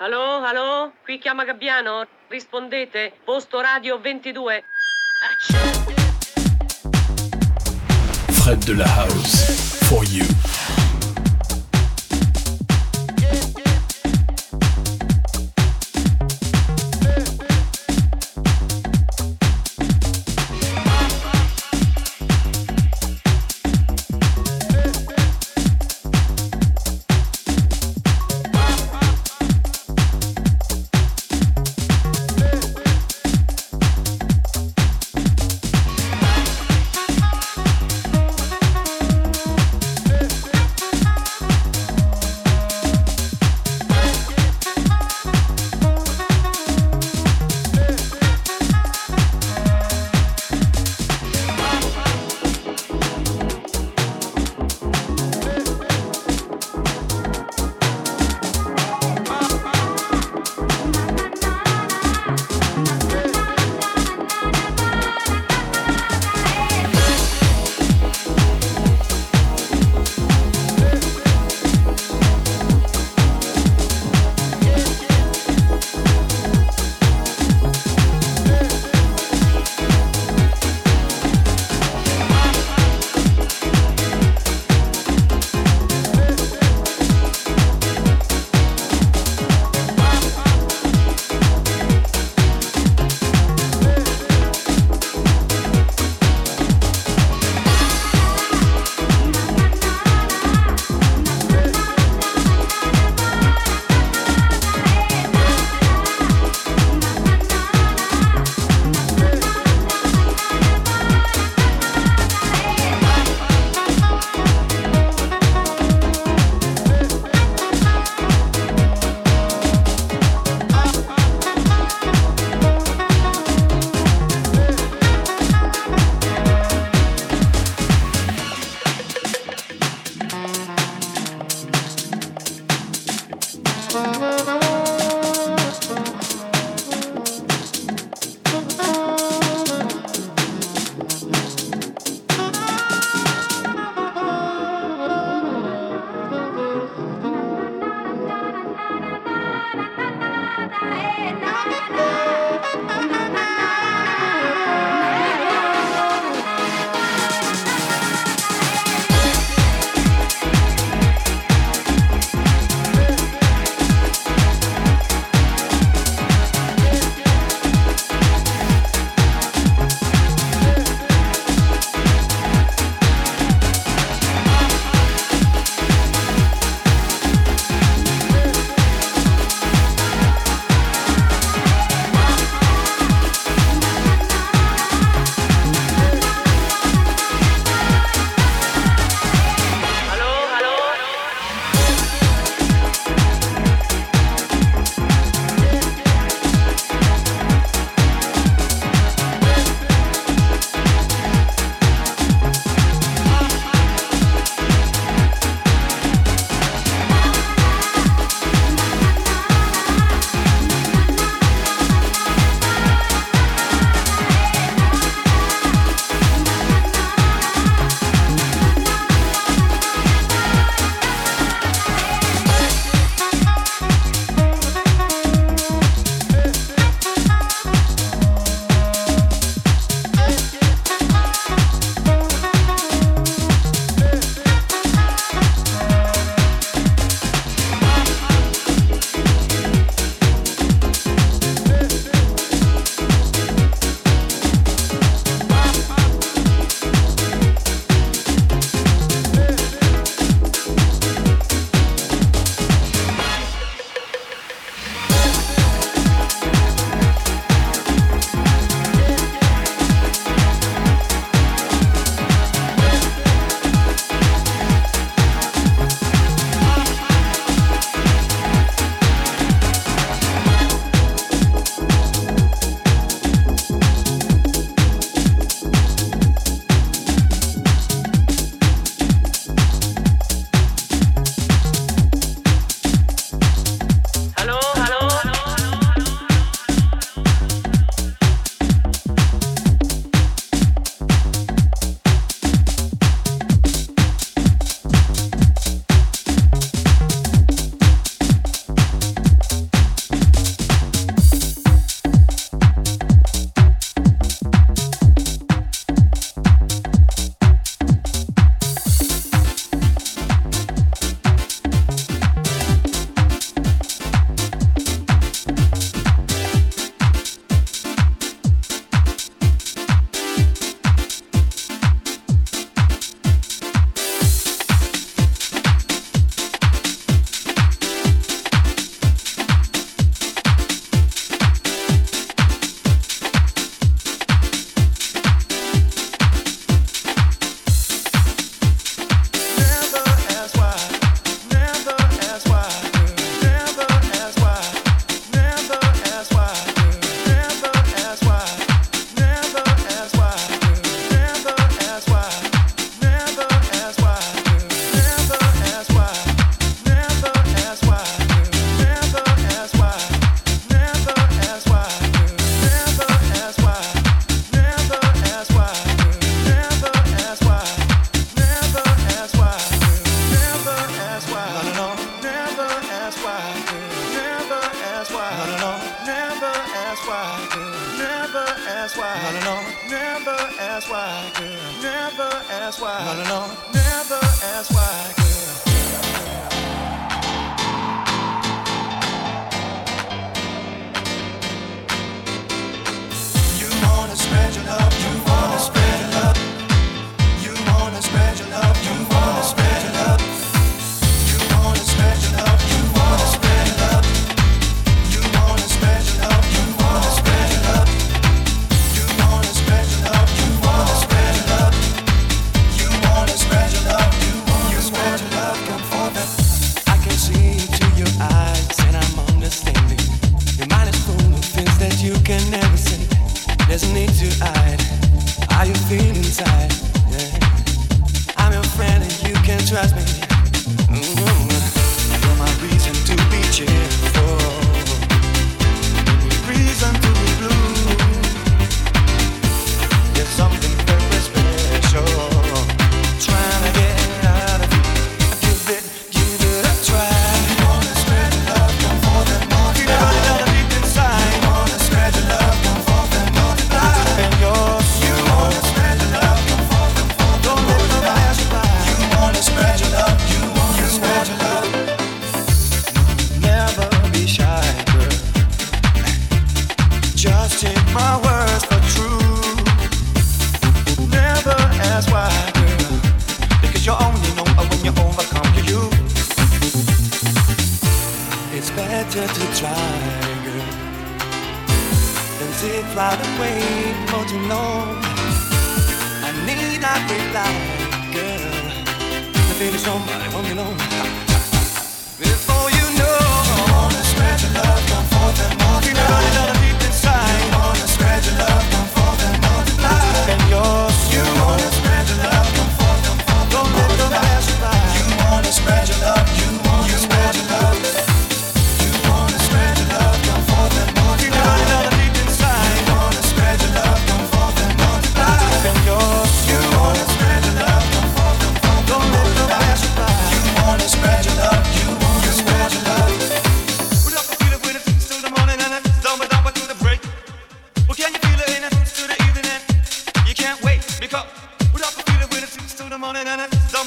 Allo, allo? Qui chiama Gabbiano? Rispondete. Posto radio 22. Fred de la House. For you.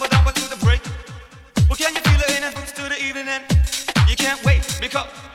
to the break. Well, can you feel it in it to the evening end? You can't wait because.